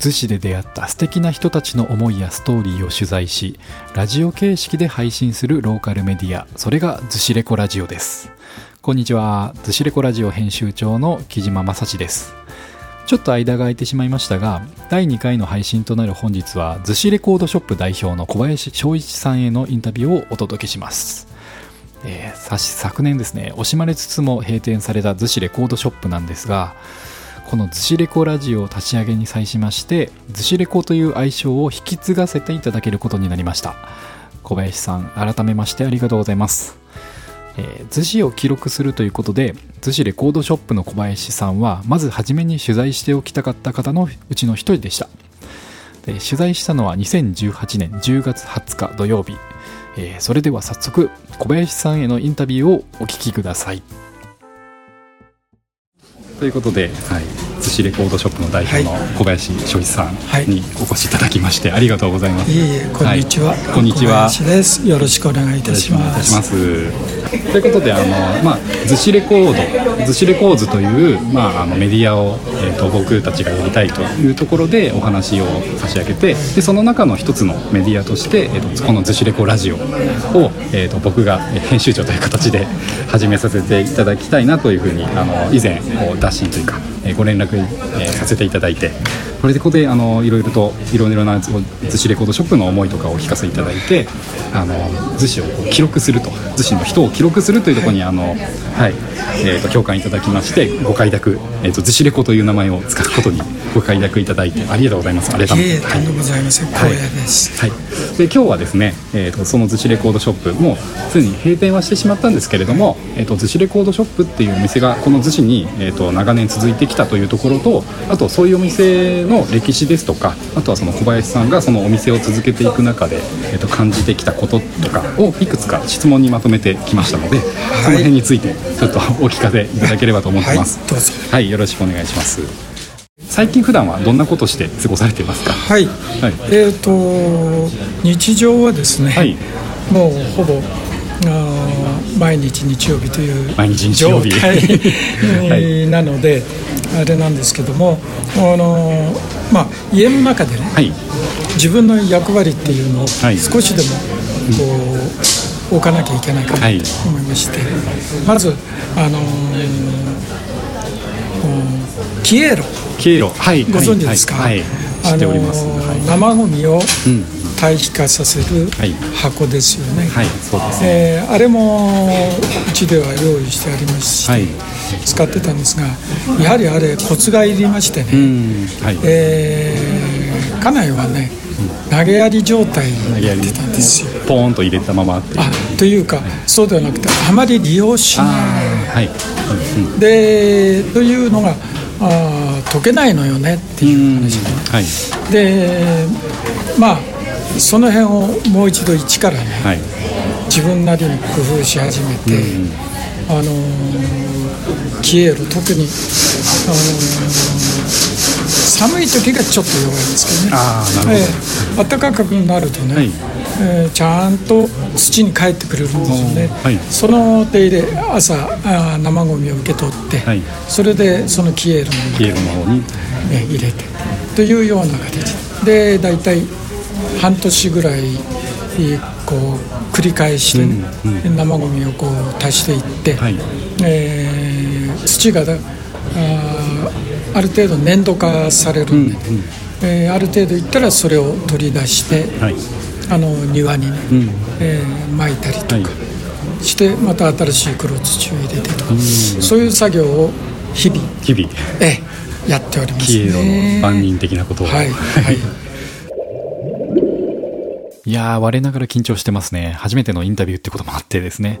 逗子で出会った素敵な人たちの思いやストーリーを取材しラジオ形式で配信するローカルメディアそれが逗子レコラジオです。こんにちは。逗子レコラジオ編集長の木島正史です。ちょっと間が空いてしまいましたが第2回の配信となる本日は逗子レコードショップ代表の小林翔一さんへのインタビューをお届けします。えー、昨年ですね惜しまれつつも閉店された逗子レコードショップなんですがこの逗子レコラジオを立ち上げに際しまして逗子レコという愛称を引き継がせていただけることになりました。小林さん改めましてありがとうございます。えー、逗子を記録するということで逗子レコードショップの小林さんはまず初めに取材しておきたかった方のうちの一人でした。で取材したのは2018年10月20日土曜日、えー、それでは早速小林さんへのインタビューをお聞きください。ということで、はい、寿司レコードショップの代表の小林翔一さんにお越しいただきまして、ありがとうございます。いえいえ、こんにちは。こんにちは。です。よろしくお願いいたします。ということで、あの、まあ、寿司レコード、寿司レコーズという、まあ、あのメディアを、え、ー、と、僕たちがやりたいというところで、お話を差し上げて。で、その中の一つのメディアとして、え、ー、と、この寿司レコラジオを、え、ー、と、僕が編集長という形で 始めさせていただきたいなというふうに、あの、以前、こう、打診というか。えご連絡、えさせていただいてこれでここであのいろいろといろいろな逗子レコードショップの思いとかを聞かせていただいてあの逗子を記録すると逗子の人を記録するというところにあの、はい。えーと、共感いただきましてご快諾、えーと、逗子レコという名前を使うことにご快諾いただいてありがとうございます。ありがとうございます、光栄です、はい、で今日はですね、えーと、その逗子レコードショップもすでに閉店はしてしまったんですけれども、えー、と逗子レコードショップっていうお店がこの逗子に、えー、と長年続いてきたというところとあとそういうお店の歴史ですとかあとはその小林さんがそのお店を続けていく中で、えー、と感じてきたこととかをいくつか質問にまとめてきましたので、はい、その辺についてちょっとお聞かせいただければと思ってます。はい、はい、よろしくお願いします。最近普段はどんなことして過ごされていますか？はい。はい、えっ、ー、と日常はですね、はい、もうほぼあ毎日日曜日という毎日日曜日。なので、あれなんですけどもあの、まあ、家の中でね、はい、自分の役割っていうのを少しでもこう、置かなきゃいけないかなと思いまして、まずあのキエロ。キエロ、はい、ご存知ですか、はい、知っております、生ゴミを、うん堆肥化させる箱ですよね、はい、そうですね、えー、あれもうちでは用意してありますし、はい、使ってたんですがやはりあれコツがいりましてね、はい、えー、家内はね投げやり状態になってたんですよ。ポーンと入れたまま。あというか、そうではなくてあまり利用しない、はい。うん、でというのがあ解けないのよねっていう話で、はい、でまあその辺をもう一度一からね、はい、自分なりに工夫し始めて、うん、あのー、キエロ特に、あのー、寒い時がちょっと弱いんですけどね。あど、えー、暖かくなるとね、はい、えー、ちゃんと土に帰ってくれるんですよね、はい、その手入れ朝あ生ゴミを受け取って、はい、それでそのキエロのキエロの方に、ね、入れてというような形で大体半年ぐらいこう繰り返して、ねうんうん、生ゴミをこう足していって、はい、えー、土があある程度粘土化されるんで、うんうん、えー、ある程度いったらそれを取り出して、はい、あの庭にね、うん、えー、撒いたりとか、はい、してまた新しい黒土を入れてとか、うん、そういう作業を日々日々、えやっておりますね。万人的なことを、はい、はい いやー、我ながら緊張してますね。初めてのインタビューってこともあってですね。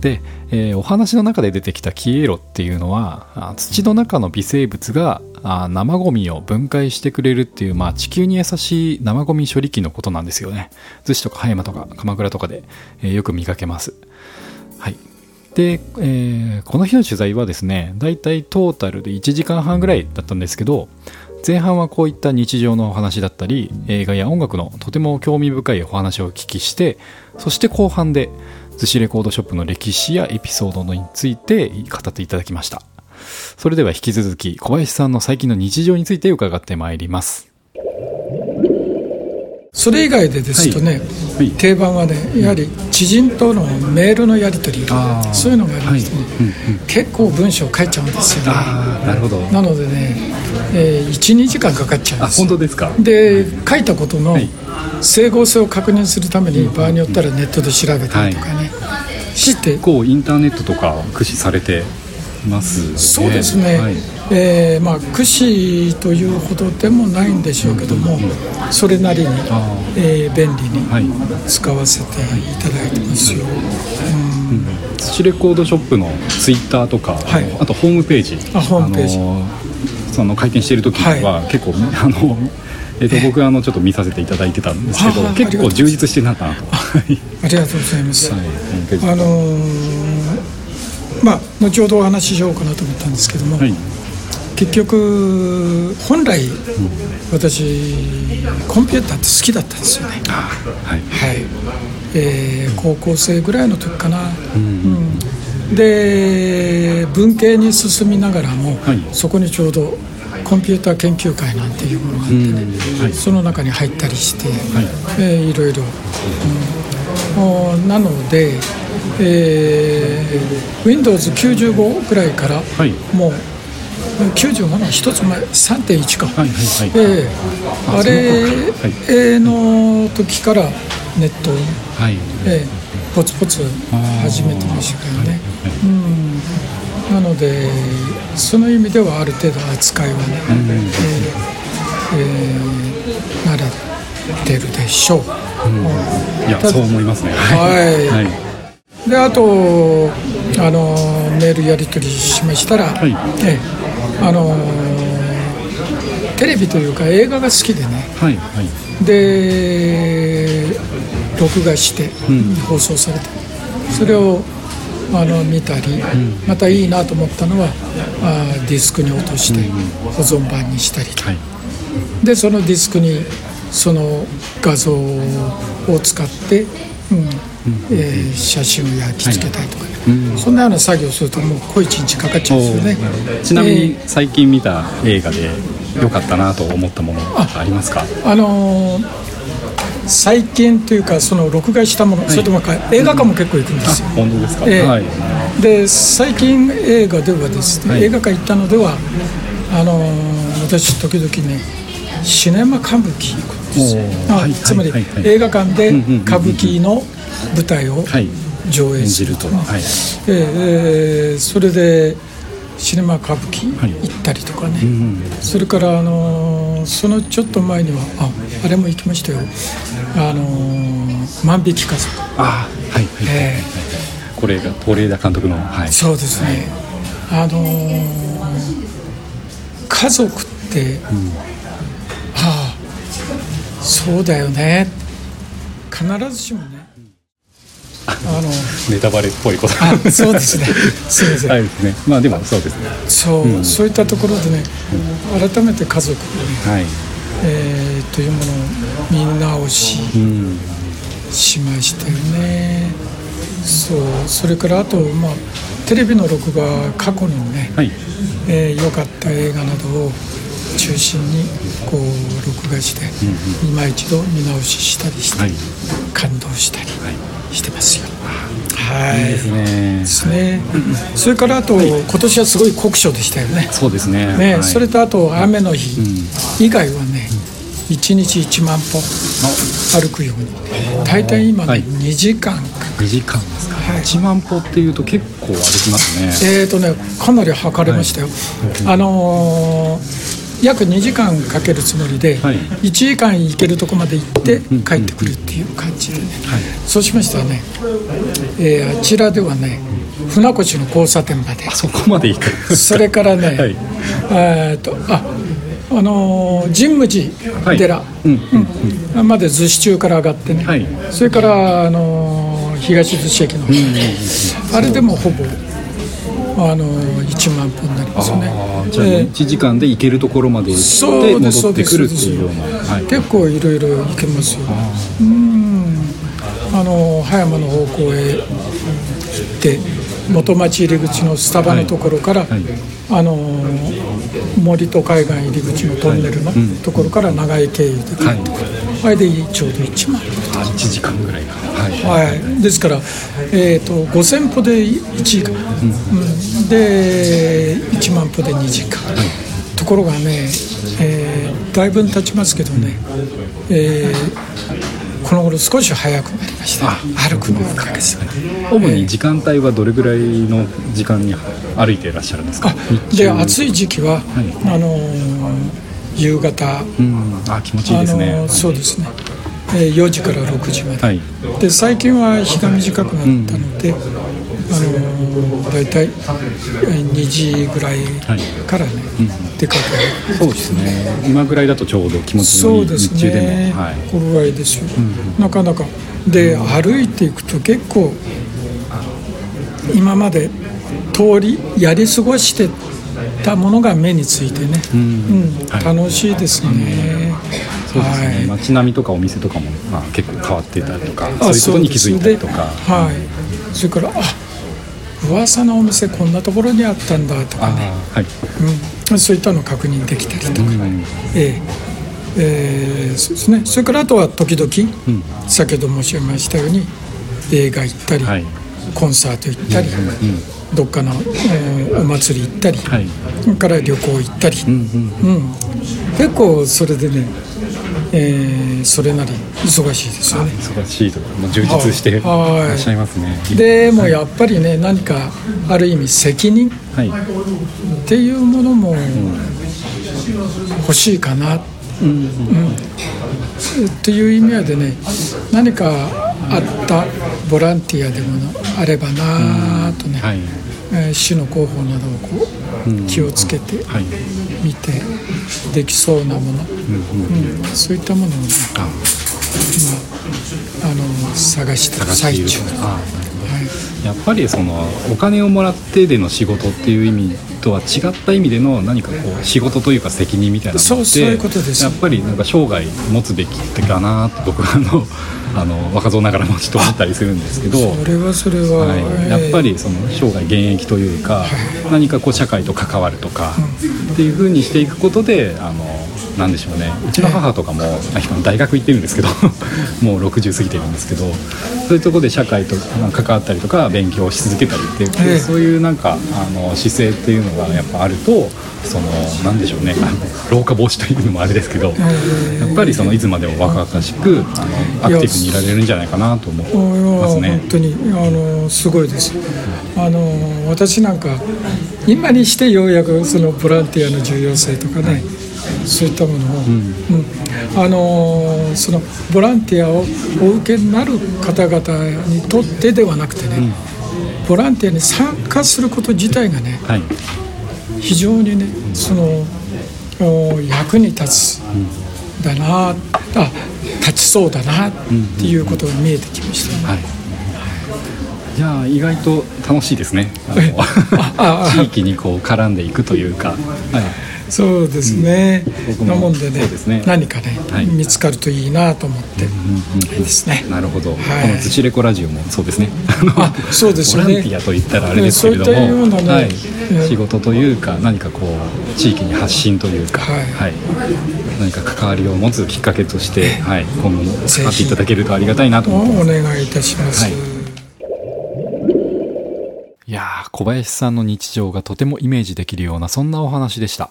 で、えー、お話の中で出てきたキエロっていうのは、土の中の微生物があ生ゴミを分解してくれるっていう、まあ、地球に優しい生ゴミ処理機のことなんですよね。逗子とか葉山とか鎌倉とかで、えー、よく見かけます。はい。で、えー、この日の取材はですね、だいたいトータルで1時間半ぐらいだったんですけど、前半はこういった日常のお話だったり映画や音楽のとても興味深いお話をお聞きしてそして後半で逗子レコードショップの歴史やエピソードについて語っていただきました。それでは引き続き小林さんの最近の日常について伺ってまいります。それ以外でですとね、はい。はい、定番はねやはり知人とのメールのやり取りそういうのがありましてね、はい。うんうん、結構文章書いちゃうんですよね。なるほど。なのでね、えー、12時間かかっちゃうんです。本当ですか？で書いたことの整合性を確認するために場合によったらネットで調べたりとかね、して。こうインターネットとか駆使されてます、ね、そうですね、はい、えー、まあ、駆使というほどでもないんでしょうけども、それなりに、えー、便利に使わせていただいてますよ。土、うん、レコードショップのツイッターとか、はい、あとホームページあホームページ、あのその開店している時は結構、あのえー、と僕あのちょっと見させていただいてたん。ですけど結構充実してなったなとありがとうございます、はい、あのーまあ後ほどお話ししようかなと思ったん。ですけども、はい、結局本来、うん、私コンピューターって好きだったんですよね。はい、はい。えー、高校生ぐらいの時かな、うん、うん、で文系に進みながらも、はい、そこにちょうどコンピューター研究会なんていうものがあってね、はい、その中に入ったりして、はい。えー、いろいろ、うん、なのでえー、Windows95 ぐらいから、はい、もう97一つ前3.1か、はいはいはい。えー、あれの時からネットを、はい。えー、ポツポツ始めてましたからね、うん、なのでその意味ではある程度扱いはね、うん。えーえー、慣れてるでしょう、うん、いやそう思いますね。はい、はいであとあのメールやり取りしましたら、はい、えあのテレビというか映画が好きでね、はいはい、で録画して放送されて、うん、それをあの見たり、うん、またいいなと思ったのはあディスクに落として保存版にしたりと、はい、でそのディスクにその画像を使って、うんえー、写真を焼き付けたりとか、ね、そんなような作業をするともう小一日かかっちゃうんですよね。ちなみに最近見た映画で良かったなと思ったものありますか？あのー、最近というかその録画したもの、はい、それとも映画館も結構行くんですよ、うん、本当ですか、えー、はい、で最近映画ではですね、はい、映画館行ったのではあのー、私時々ねシネマ歌舞伎行くんですよ、はい、つまり、映画館で歌舞伎の舞台を上映する。と、は。い。えー、それでシネマ歌舞伎行ったりとかね、はい、それから、あのー、そのちょっと前にはああれも行きましたよ「あのー、万引き家族」あはいはい、えー、これが是枝監督の、はい、そうですね、あのー、家族って、うん、ああそうだよね。必ずしもねあのネタバレっぽいこと。あそうですね。すみません、はい、ね、まあでもそうですね。そう、うん、そういったところでね、うん、改めて家族、ね、はい。えー、というものを見直し、しましたよね。そうそれからあとまあテレビの録画過去にね良、はい、えー、かった映画などを中心にこう録画して、うんうん、今一度見直ししたりして、はい、感動したり、はいしてますよ。はい、いいですね。ですね。それからあと、はい、今年はすごい酷暑でしたよね。そうですね。ね、はい、それとあと雨の日以外はね、一、日一万歩歩くように。大体今ね、二、時間二時間ですか。一、万歩っていうと結構歩きますね。えっ、とね、かなり測れましたよ。あのー約2時間かけるつもりで、はい、1時間行けるとこまで行って帰ってくるっていう感じで。ね、はい、そうしましたらね、えー、あちらではね船越の交差点まで。そこまで行く。それからね、はい、えとああのー、神武寺寺、まで逗子中から上がってね、はい、それから、あのー、東逗子駅の、うん、あれでもほぼあの1万歩になりますよねじゃあ1時間で行けるところまで行って戻ってくるっていうような、はい、結構いろいろ行けますよ。うん。あの葉山の方向へ行って元町入り口のスタバのところから、はい。はい、あの森と海岸入り口のトンネルのところから長井経由で帰ってくる、はい、でちょうど1万あ1時間ぐらいはい、はい、ですから、えーと、5000歩で1時間、うん、で1万歩で2時間、ところがね、えー、だいぶ経ちますけどね、えーこの頃少し早くなりました。歩くのがです主に時間帯はどれぐらいの時間に歩いていらっしゃるんですか？で暑い時期は、はい、あの夕方、うん、あ気持ちいいですね、そうですね。4時から6時まで。はい、で最近は日が短くなったので、うん。あの大体2時ぐらいからね、はい。うん、出かける。そうですね。今ぐらいだとちょうど気持ちのいい日中でも、ねはい、頃合いですよ、うん、なかなか。で歩いていくと結構今まで通りやり過ごしてたものが目についてね、うん、はい、楽しいですね、そうですね、はい、街並みとかお店とかも、まあ、結構変わってたりとかそういうことに気づいたりとか、はい、それからあ噂のお店こんなところにあったんだとかね、はい。うん、そういったのを確認できたりとか、うん、えー、えー、そうですね。それからあとは時々、うん、先ほど申し上げましたように映画行ったり、はい、コンサート行ったり、うん、どっかの、えー、お祭り行ったり、はい、それから旅行行ったり、うん。結構それでねえー、それなり忙しいですよね。忙しいともう充実してい。らっしゃいますね。でもやっぱりね何かある意味責任っていうものも欲しいかな、うんうん、っていう意味合いでね何かあったボランティアでもあればなとね、うん。はい。えー、市の広報などをこう気をつけて見てできそうなもの、うんそういったものをね今あの探してる最中。はい、やっぱりそのお金をもらってでの仕事っていう意味とは違った意味での何かこう仕事というか責任みたいなのってやっぱりなんか生涯持つべきかなって僕はあのあの若造ながらもちょっと思ったりするんですけどそれはそれは、はい、やっぱりその生涯現役というか、何かこう社会と関わるとか、っていうふうにしていくことであのなんでしょうね。うちの母とかも、今大学行ってるんですけど もう60過ぎてるんですけどそういうところで社会と関わったりとか勉強し続けたりっていう、そういうなんかあの姿勢っていうのがやっぱあるとそのなんでしょうね。老化防止というのもあれですけど、やっぱりそのいつまでも若々しくあのアクティブにいられるんじゃないかなと思いますね。本当にあのすごいです。あの私なんか今にしてようやくそのボランティアの重要性とかね、はい、そういったものを、うん、あのそのボランティアをお受けになる方々にとってではなくてね、うん、ボランティアに参加すること自体がね、はい。非常にねその役に立つだなあ立ちそうだなっていうことが見えてきました、ね、はい。じゃあ意外と楽しいですね。地域にこう絡んでいくというか、はい、そうですね、うん、なもんでね、ね、何かね、はい、見つかるといいなと思って。ですね、なるほど、はい、この「ズチレコラジオ」もそうですね。あそうですね。ボランティアと言ったらあれですけれども、はい、仕事というか何かこう地域に発信というか、はい、はい、何か関わりを持つきっかけとして、はい、今後も使っていただけるとありがたいなと思ってお願いいたします、はい。いや小林さんの日常がとてもイメージできるようなそんなお話でした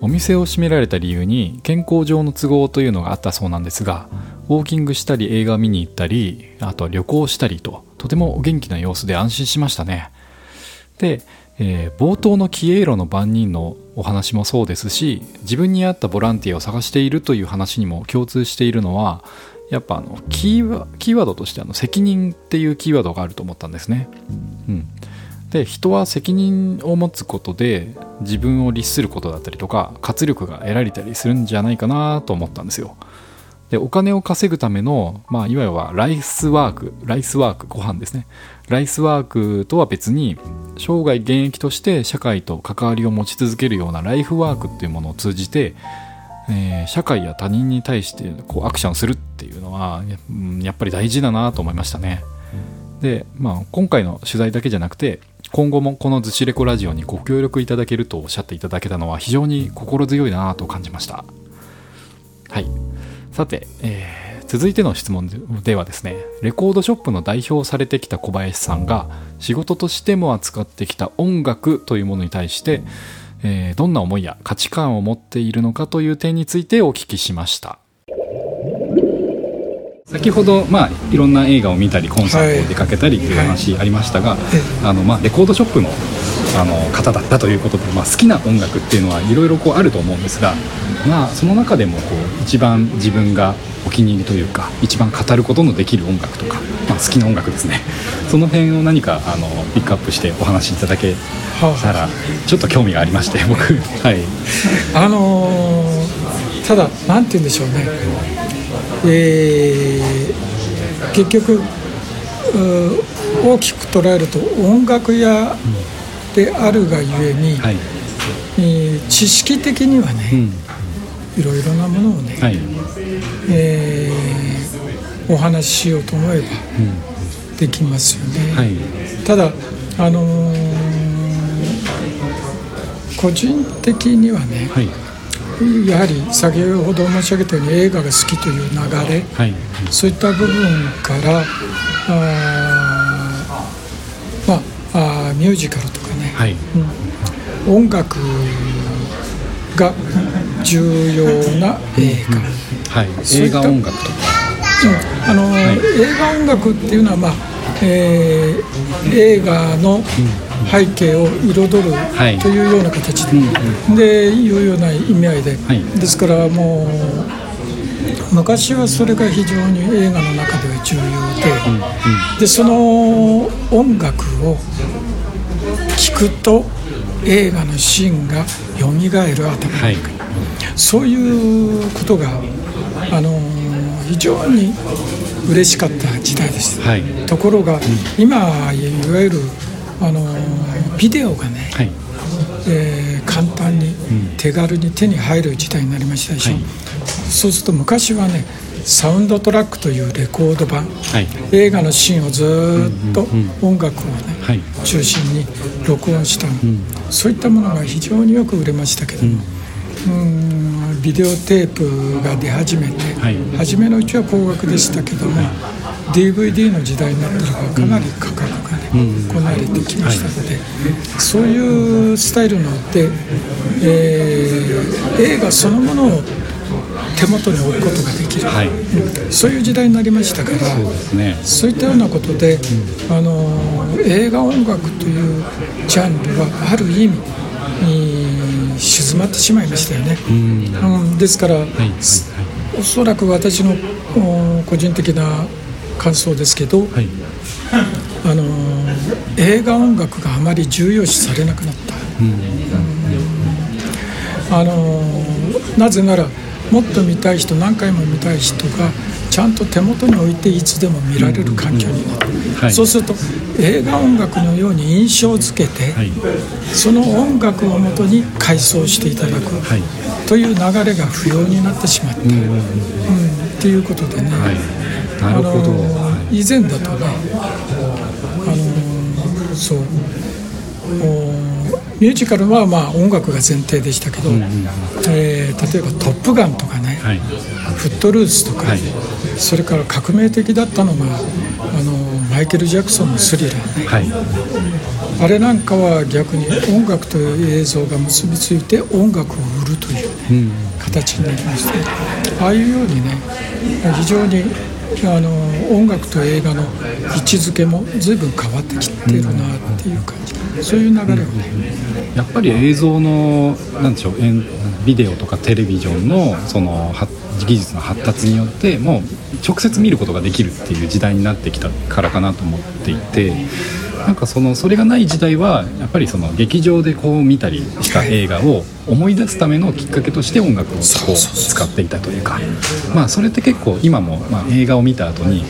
お店を閉められた理由に健康上の都合というのがあったそうなんですがウォーキングしたり映画見に行ったりあとは旅行したりととてもお元気な様子で安心しましたねで、えー、冒頭のキエイロの番人のお話もそうですし自分に合ったボランティアを探しているという話にも共通しているのはやっぱあのキーワードとしてあの責任っていうキーワードがあると思ったんですね。うん、で人は責任を持つことで自分を律することだったりとか活力が得られたりするんじゃないかなと思ったんですよ。でお金を稼ぐための、まあ、いわゆるライスワークライスワークご飯ですね。ライスワークとは別に生涯現役として社会と関わりを持ち続けるようなライフワークっていうものを通じて、えー、社会や他人に対してこうアクションするっていうのはやっぱり大事だなと思いましたね。で、まあ、今回の取材だけじゃなくて今後もこの「ずしレコラジオ」にご協力いただけるとおっしゃっていただけたのは非常に心強いなと感じました。はい。さて、えー、続いての質問ではですねレコードショップの代表されてきた小林さんが仕事としても扱ってきた音楽というものに対して、えー、どんな思いや価値観を持っているのかという点についてお聞きしました。先ほど、まあ、いろんな映画を見たりコンサートを出かけたりという話ありましたが、はい、あのまあ、レコードショップのあの方だったということで、まあ、好きな音楽っていうのはいろいろあると思うんですが、まあ、その中でもこう一番自分がお気に入りというか一番語ることのできる音楽とか、まあ、好きな音楽ですね。その辺を何かあのピックアップしてお話しいただけたらちょっと興味がありまして僕。はい。あのー、ただなんて言うんでしょうねえー、結局大きく捉えると音楽屋であるがゆえに、はい、えー、知識的にはね、うん、いろいろなものをね、はい、えー、お話ししようと思えばできますよね。はい、ただあのー、個人的にはね、やはり先ほど申し上げたように映画が好きという流れ、はい、そういった部分からあ、まあ、あミュージカルとかね、はい。うん、音楽が重要な映画、うんはい、映画音楽とか、うん。あの、はい、映画音楽っていうのは、まあえー、映画の、うん背景を彩るというような形で、はい、でいうような意味合いで、はい、ですからもう昔はそれが非常に映画の中では重要で。うんうん、でその音楽を聴くと映画のシーンがよみがえる頭の中に、はい、そういうことがあの非常に嬉しかった時代です、はい、ところが、うん、今いわゆるあのビデオがね、はい、えー、簡単に手軽に手に入る時代になりましたでしょ、はい、そうすると昔はねサウンドトラックというレコード版、はい、映画のシーンをずっと音楽をね、はい、中心に録音した、うん、そういったものが非常によく売れましたけども、うん、んビデオテープが出始めて、はい、初めのうちは高額でしたけども、DVD の時代になったらかなり価格がね、こなれてきましたので、そういうスタイルので、えー、映画そのものを手元に置くことができる、はい。うん、そういう時代になりましたからそう、ね,、いったようなことで、うん、あの映画音楽というジャンルはある意味静まってしまいましたよね。うん、ですから、はいはいはい、おそらく私の個人的な感想ですけど、はい、あの映画音楽があまり重要視されなくなった、あのなぜならもっと見たい人何回も見たい人がちゃんと手元に置いていつでも見られる環境になった、そうすると映画音楽のように印象づけて、はい、その音楽をもとに改装していただく、はい、という流れが不要になってしまった、うん、うん、っていうことでね、はいなるほど、以前だとねあのそう。ミュージカルはまあ音楽が前提でしたけど、うんうん、えー、例えば「トップガン」とかね「はい、フットルーツ」とか、はい、それから革命的だったのがあのマイケル・ジャクソンの「スリラーね」はい、あれなんかは逆に音楽という映像が結びついて音楽を売るという形になりましてああいうようにね非常にあの音楽と映画の位置づけも随分変わってきてるなっていう感じ、うん、そういう流れをね、うん、やっぱり映像の何でしょうビデオとかテレビジョンのその技術の発達によってもう直接見ることができるっていう時代になってきたからかなと思っていて。なんかそのそれがない時代はやっぱりその劇場でこう見たりした映画を思い出すためのきっかけとして音楽をこう使っていたというかまあそれって結構今もまあ映画を見た後に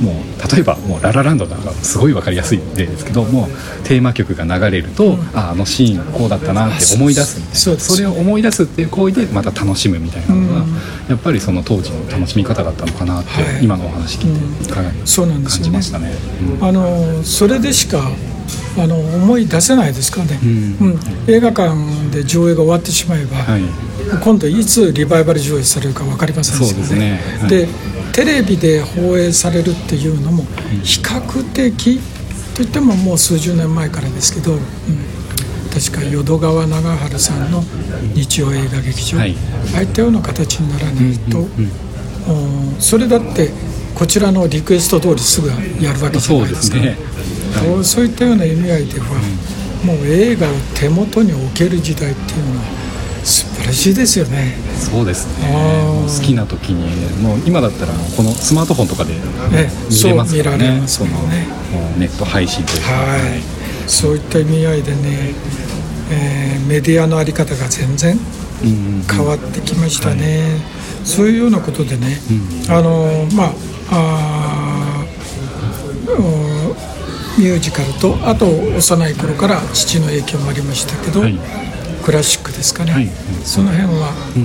もう例えばもう「ララランド」なんかすごい分かりやすい例ですけどもテーマ曲が流れると、うん、ああのシーンこうだったなって思い出すみたいな。それを思い出すっていう行為でまた楽しむみたいなのが、やっぱりその当時の楽しみ方だったのかなって、はい、今のお話聞いてかなり感じましたね。うん、あのそれでしかあの思い出せないですかね、うん、うん、映画館で上映が終わってしまえば、はい、今度いつリバイバル上映されるか分かりませんでね。で、ね。はい、テレビで放映されるっていうのも比較的、といってももう数十年前からですけど、うん、確か淀川長春さんの日曜映画劇場、はい、ああいったような形にならないと、うんうん、それだってこちらのリクエスト通りすぐやるわけじゃないですか。そうですね。はい、そういったような意味合いでは、もう映画を手元に置ける時代っていうのは素晴らしいですよね。そうですね。好きな時にもう今だったらこのスマートフォンとかで見れますからね。そのネット配信というか、はい、そういった意味合いでね、えー、メディアの在り方が全然変わってきましたね、はい、そういうようなことでね、うん、あのまああミュージカルとあと幼い頃から父の影響もありましたけど、はい、クラシックですかね、はい、その辺は、う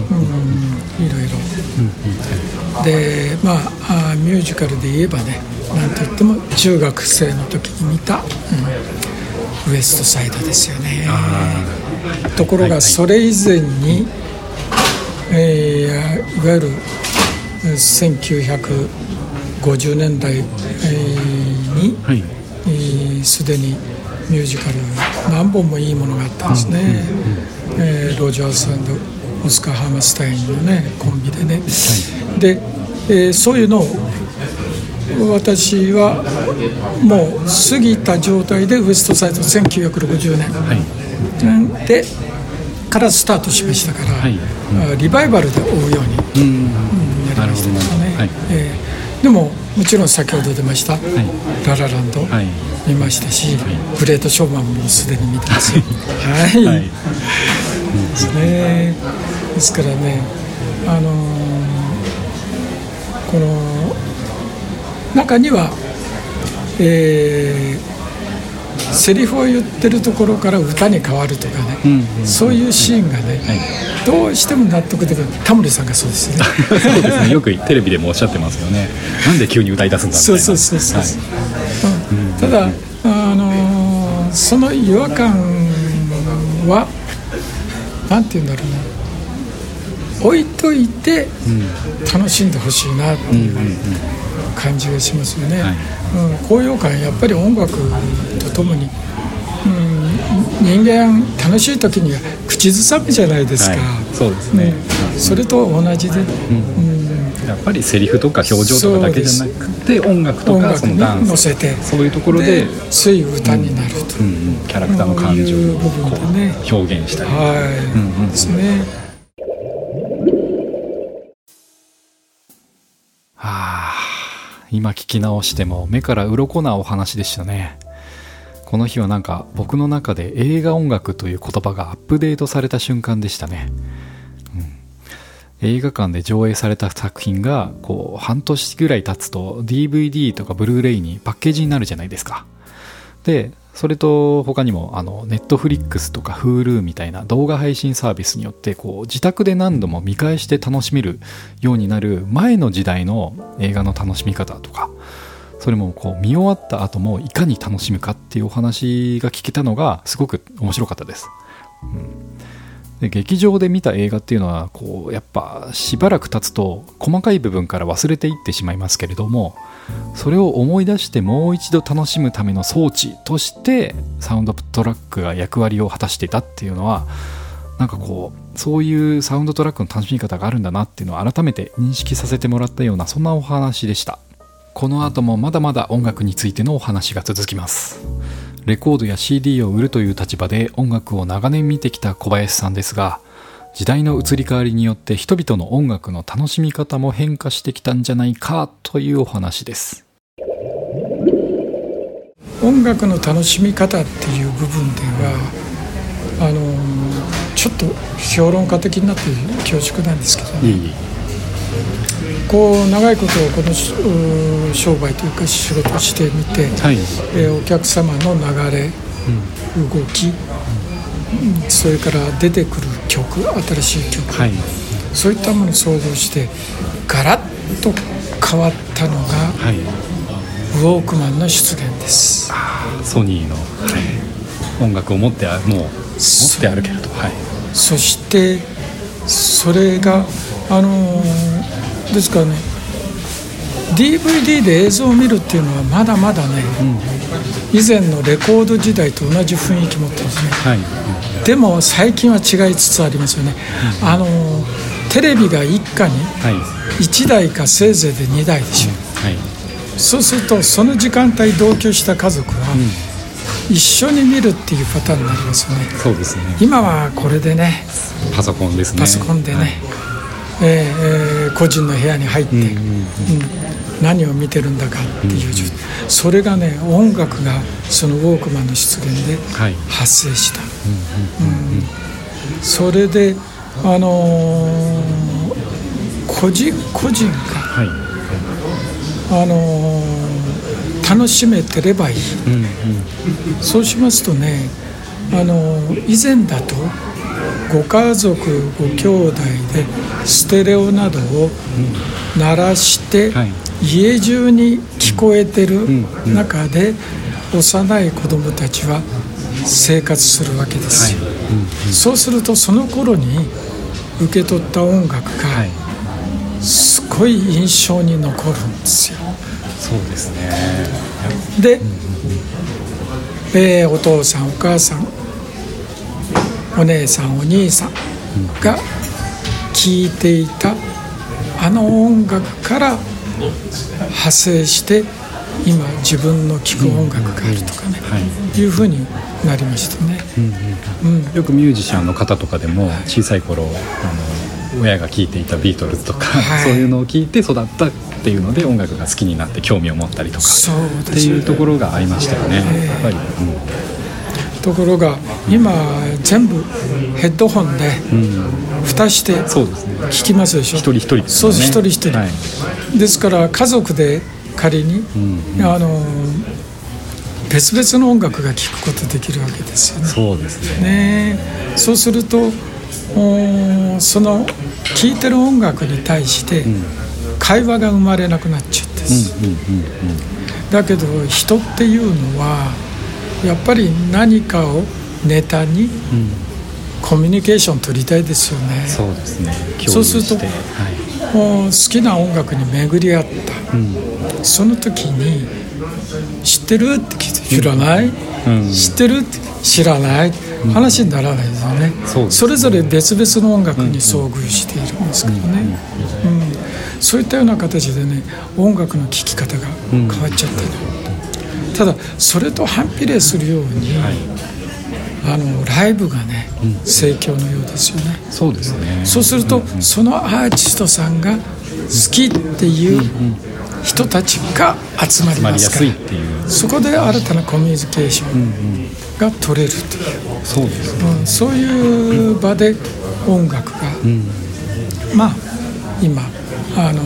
ん、いろいろ、でまああミュージカルで言えばねなんといっても中学生の時に見た、うん、ウエストサイドですよね。ところがそれ以前に、えー、いわゆる1950年代に、はい。すで、にミュージカル何本もいいものがあったんですね、うんうん、えー、ロジャースオスカー・ハーマスタインのねコンビでね、はい、で、えー、そういうのを私はもう過ぎた状態でウエストサイド1960年、はい、でからスタートしましたから、はい、リバイバルで追うように、うん、やりましたからね、はい、えー、でももちろん先ほど出ました、ララランド、見ましたし、グレートショーマンもすでに見てます。はい、はい、ですねですからねあのー、この中にはえーセリフを言ってるところから歌に変わるとかね、うんうん、そういうシーンがね、はい、どうしても納得できるタモリさんがそうですね。そうですね。よくテレビでもおっしゃってますよね。なんで急に歌い出すんだみたいな。そうそうそうそう、はい。うん、ただ、あのー、その違和感はなんて言うんだろうな。置いといて楽しんでほしいなっていう感じがしますよね、うん、高揚感やっぱり音楽とともに、うん、人間楽しい時には口ずさむじゃないですか、はい、そうですね、うん、それと同じで、うん。やっぱりセリフとか表情とかだけじゃなくて音楽とかそのダンス。乗せて。そういうところでつい歌になると、うんうん、キャラクターの感情をこう、ね、表現したり、はい。うんうん、ですね今聞き直しても目から鱗なお話でしたね。この日はなんか僕の中で映画音楽という言葉がアップデートされた瞬間でしたね、うん、映画館で上映された作品がこう半年ぐらい経つと DVD とかブルーレイにパッケージになるじゃないですか。でそれと他にもあのネットフリックスとか Hulu みたいな動画配信サービスによってこう自宅で何度も見返して楽しめるようになる前の時代の映画の楽しみ方とかそれもこう見終わった後もいかに楽しむかっていうお話が聞けたのがすごく面白かったです。うんで劇場で見た映画っていうのはこうやっぱしばらく経つと細かい部分から忘れていってしまいますけれどもそれを思い出してもう一度楽しむための装置としてサウンドトラックが役割を果たしていたっていうのはなんかこうそういうサウンドトラックの楽しみ方があるんだなっていうのを改めて認識させてもらったようなそんなお話でした。この後もまだまだ音楽についてのお話が続きます。レコードや CD を売るという立場で音楽を長年見てきた小林さんですが時代の移り変わりによって人々の音楽の楽しみ方も変化してきたんじゃないかというお話です。音楽の楽しみ方っていう部分ではあのちょっと評論家的になって恐縮なんですけどね、いいこう長いことこの商売というか仕事をしてみて、はい、えー、お客様の流れ、うん、動き、それから出てくる曲新しい曲、はい、そういったものを想像してガラッと変わったのが、はい、ウォークマンの出現です。ソニーの、音楽を持ってもう持って歩けると、はい、そしてそれがあのー、ですからね DVD で映像を見るっていうのはまだまだね、うん、以前のレコード時代と同じ雰囲気持ってるんですね、はい、でも最近は違いつつありますよね、うん、あのテレビが一家に1台かせいぜいで2台でしょ、はい、そうするとその時間帯同居した家族は、一緒に見るっていうパターンになりますよね。そうですね。今はこれでねパソコンですね。パソコンでね、はい、えー、個人の部屋に入って、うん、うんうん、何を見てるんだかっていう、うん、それがね音楽がそのウォークマンの出現で発生した、それであのー、個人個人が、はい、あのー、楽しめてればいい、うんうん、そうしますとねあのー、以前だとご家族ご兄弟でステレオなどを鳴らして、はい、家中に聞こえてる中で、幼い子どもたちは生活するわけです。そうするとその頃に受け取った音楽がすごい印象に残るんですよ。そうですね。で、えー、お父さんお母さんお姉さんお兄さんが聴いていたあの音楽から派生して今自分の聴く音楽があるとかね、い。うふうになりましたね、うんよくミュージシャンの方とかでも小さい頃あの親が聴いていたビートルズとか、はい、そういうのを聴いて育ったっていうので音楽が好きになって興味を持ったりとかっていうところがありましたよね、やっぱり。うんところが今全部ヘッドホンで蓋して聞きますでしょ、一人一人、そうです一人一人、はい、ですから家族で仮に、あの別々の音楽が聴くことできるわけですよね。そうですね。そうするとその聴いてる音楽に対して会話が生まれなくなっちゃうんです、だけど人っていうのはやっぱり何かをネタに、コミュニケーション取りたいですよね。そうですね。そうすると、はい、もう好きな音楽に巡り合った、うん、その時に「知ってる?」って聞いて「知らない、うん、知ってる?」って「知らない」話にならないですよね。そね、それぞれ別々の音楽に遭遇しているんですけどね、うん、そういったような形でね音楽の聴き方が変わっちゃってる。ただそれと反比例するように、はい、あのライブがね、うん、盛況のようですよね。そうですね。そうすると、うんうん、そのアーティストさんが好きっていう人たちが集まりますから、そこで新たなコミュニケーションが取れるという、そうですね、うん、そういう場で音楽が、まあ今あの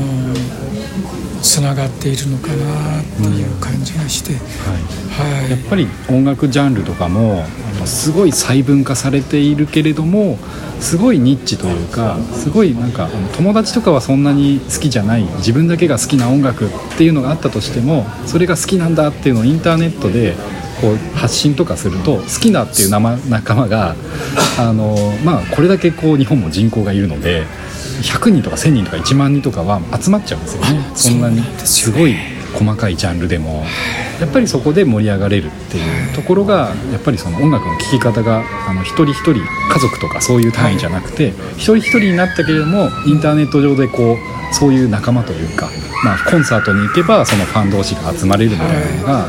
つながっているのかなっていう感じがして、うんはい、はい、やっぱり音楽ジャンルとかもすごい細分化されているけれどもすごいニッチというかすごいなんか友達とかはそんなに好きじゃない自分だけが好きな音楽っていうのがあったとしてもそれが好きなんだっていうのをインターネットでこう発信とかすると好きなっていう仲間があの、まあ、これだけこう日本も人口がいるので100人とか1000人とか1万人とかは集まっちゃうんですよね。そんなにすごい細かいジャンルでもやっぱりそこで盛り上がれるっていうところがやっぱりその音楽の聴き方があの一人一人家族とかそういう単位じゃなくて、一人一人になったけれどもインターネット上でこうそういう仲間というか、まあ、コンサートに行けばそのファン同士が集まれるみたいなのが、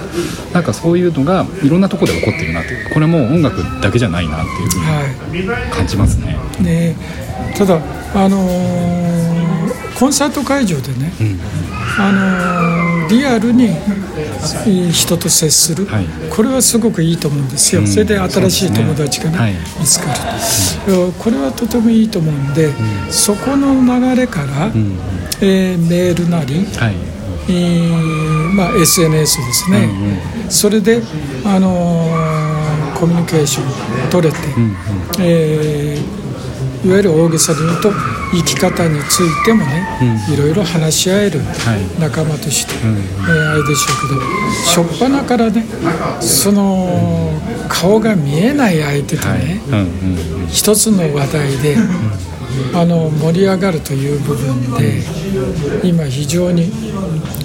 なんかそういうのがいろんなところで起こってるなってこれはもう音楽だけじゃないなっていうふうに感じますね。ね。ただあのー、コンサート会場でね、うん、あのー、リアルに人と接する、はい、これはすごくいいと思うんですよ、うん、それで新しい友達がね、ね。はい、見つかる、うん、これはとてもいいと思うんで、そこの流れから、えー、メールなり、はい。えーまあ、SNS ですね、うんうん、それで、あのー、コミュニケーション取れて、うんうん、えーいわゆる大げさに言うと生き方についてもね、いろいろ話し合える仲間として、はい、えー、あれでしょうけど初っ端からねその顔が見えない相手とね、一つの話題で、あの盛り上がるという部分で今非常に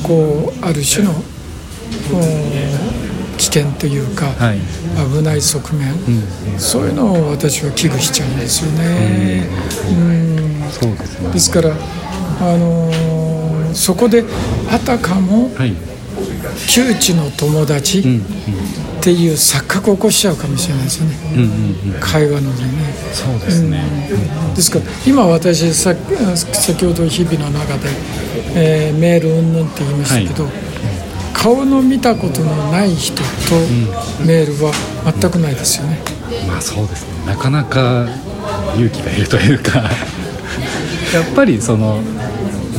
こうある種の危険というか、はい、危ない側面、うん、そういうのを私は危惧しちゃうんですよね。うん。そうですね。ですから、あのー、そこであたかも、はい、旧知の友達っていう錯覚を起こしちゃうかもしれないですよね、うんうんうん、会話のでね。そうですね、うん、ですから今私さ先ほど日々の中で、えー、メール云々って言いましたけど、はい顔の見たことのない人とメールは全くないですよね、うん、まあそうですね。なかなか勇気がいるというか。やっぱりその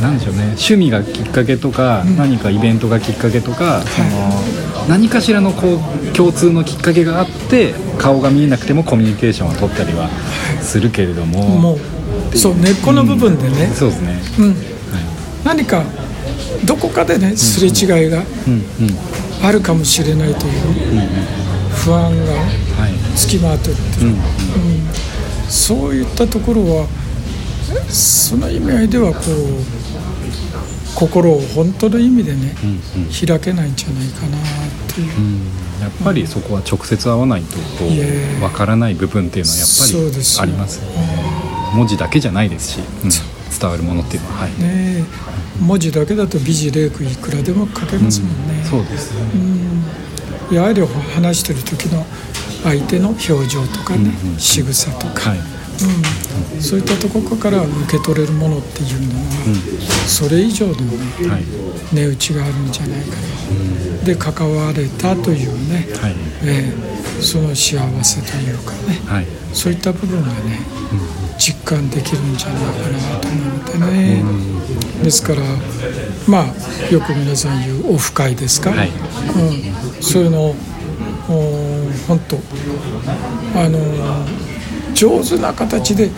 なんでしょうね。趣味がきっかけとか、うん、何かイベントがきっかけとか、その何かしらのこう共通のきっかけがあって顔が見えなくてもコミュニケーションを取ったりはするけれども、もうそう根っこの部分でね、うん、そうですね、うん。はい、何かどこかでねすれ違いがあるかもしれないという不安がつきまとってる、そういったところはその意味合いではこう心を本当の意味でね、開けないんじゃないかなっていう、やっぱりそこは直接会わないとこう分からない部分っていうのはやっぱりありますよね。文字だけじゃないですし、伝わるものっていうのは、はい。ね、文字だけだと美辞麗句いくらでも書けますもんね、うん、そうですね、うん、やはり話してる時の相手の表情とかね、うんうん、仕草とか、はい。うん、そういったところから受け取れるものっていうのは、それ以上のね、はい、値打ちがあるんじゃないかな、で関われたというね、はい、えー、その幸せというかね、はい、そういった部分がね、実感できるんじゃないかなと思ってね、ですからまあよく皆さん言うオフ会ですか、はい、うん、そういうのを本当あの上手な形で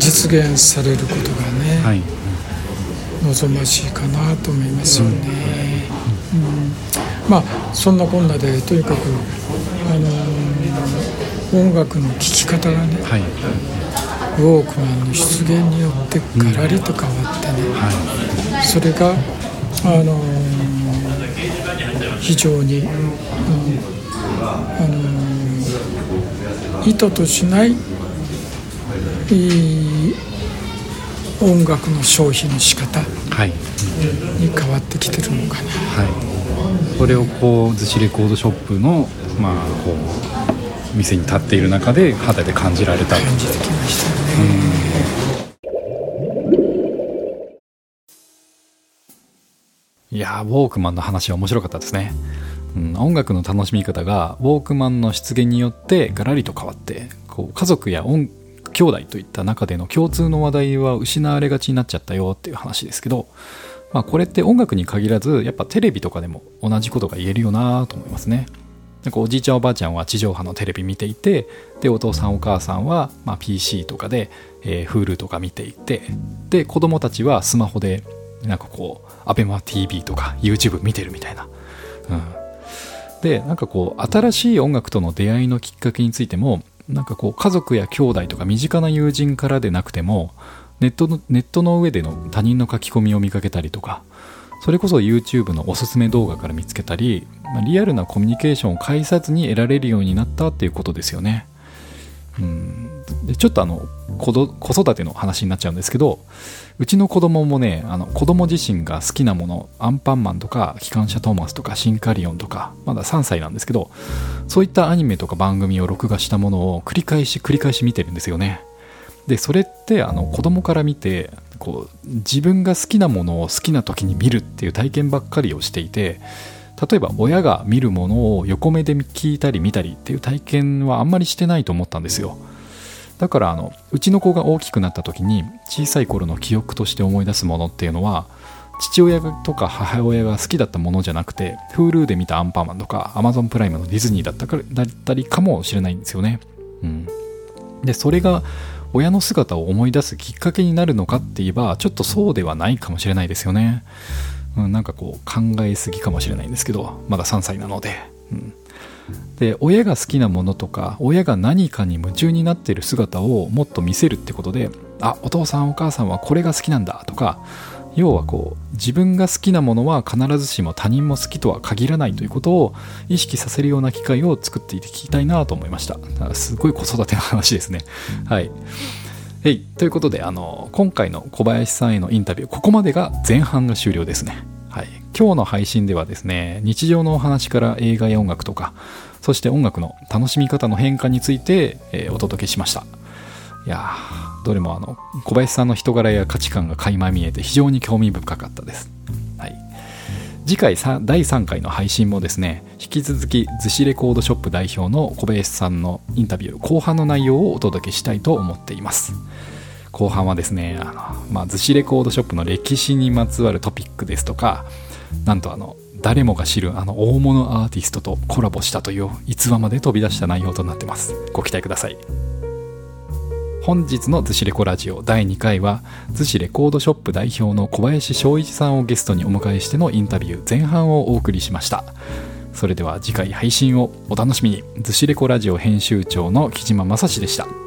実現されることがね、はい、望ましいかなと思いますよね。うん、うん、まあそんなこんなでとにかくあの音楽の聴き方がね、はいウォークマンの出現によってガラリと変わってね、うんはい、それが、あのー、非常に、うん、あのー、意図としない音楽の消費の仕方。に変わってきてるのかな。はい、これをこう逗子レコードショップの、まあ、こう店に立っている中で肌で感じられた。感じてきましたいやウォークマンの話は面白かったですね、うん、音楽の楽しみ方がウォークマンの出現によってガラリと変わってこう家族や音兄弟といった中での共通の話題は失われがちになっちゃったよっていう話ですけど、まあ、これって音楽に限らずやっぱテレビとかでも同じことが言えるよなと思いますね。なんかおじいちゃんおばあちゃんは地上波のテレビ見ていてでお父さんお母さんはまあ PC とかで、えー、Hulu とか見ていてで子供たちはスマホでなんかこう ABEMATV とか YouTube 見てるみたいな、うん、でなんかこう新しい音楽との出会いのきっかけについてもなんかこう家族や兄弟とか身近な友人からでなくてもネットのネットの上での他人の書き込みを見かけたりとかそれこそ YouTube のおすすめ動画から見つけたり、ま、リアルなコミュニケーションを介さずに得られるようになったっていうことですよね。うん、でちょっとあの子育ての話になっちゃうんですけどうちの子供もねあの子供自身が好きなものアンパンマンとか機関車トーマスとかシンカリオンとかまだ3歳なんですけどそういったアニメとか番組を録画したものを繰り返し繰り返し見てるんですよねでそれってあの子供から見てこう自分が好きなものを好きな時に見るっていう体験ばっかりをしていて例えば親が見るものを横目で聞いたり見たりっていう体験はあんまりしてないと思ったんですよ。だからあのうちの子が大きくなった時に小さい頃の記憶として思い出すものっていうのは父親とか母親が好きだったものじゃなくて Hulu で見たアンパンマンとか Amazon プライムのディズニーだったかだったりかもしれないんですよね、うん、でそれが親の姿を思い出すきっかけになるのかって言えばちょっとそうではないかもしれないですよね、うん、なんかこう考えすぎかもしれないんですけどまだ3歳なので、うん、で親が好きなものとか親が何かに夢中になってる姿をもっと見せるってことであお父さんお母さんはこれが好きなんだとか要はこう自分が好きなものは必ずしも他人も好きとは限らないということを意識させるような機会を作っていて聞きたいなと思いました。すごい子育ての話ですね。はい。えい。ということであの今回の小林さんへのインタビューここまでが前半が終了ですね。はい、今日の配信ではですね日常のお話から映画や音楽とかそして音楽の楽しみ方の変化について、えー、お届けしました。いやどれもあの小林さんの人柄や価値観が垣間見えて非常に興味深かったです、はい、次回第3回の配信もですね引き続き逗子レコードショップ代表の小林さんのインタビュー後半の内容をお届けしたいと思っています。後半はですねあの、まあ、逗子レコードショップの歴史にまつわるトピックですとかなんとあの誰もが知るあの大物アーティストとコラボしたという逸話まで飛び出した内容となってます。ご期待ください。本日の「逗子レコラジオ」第2回は逗子レコードショップ代表の小林翔一さんをゲストにお迎えしてのインタビュー前半をお送りしました。それでは次回配信をお楽しみに。逗子レコラジオ編集長の木島正史でした。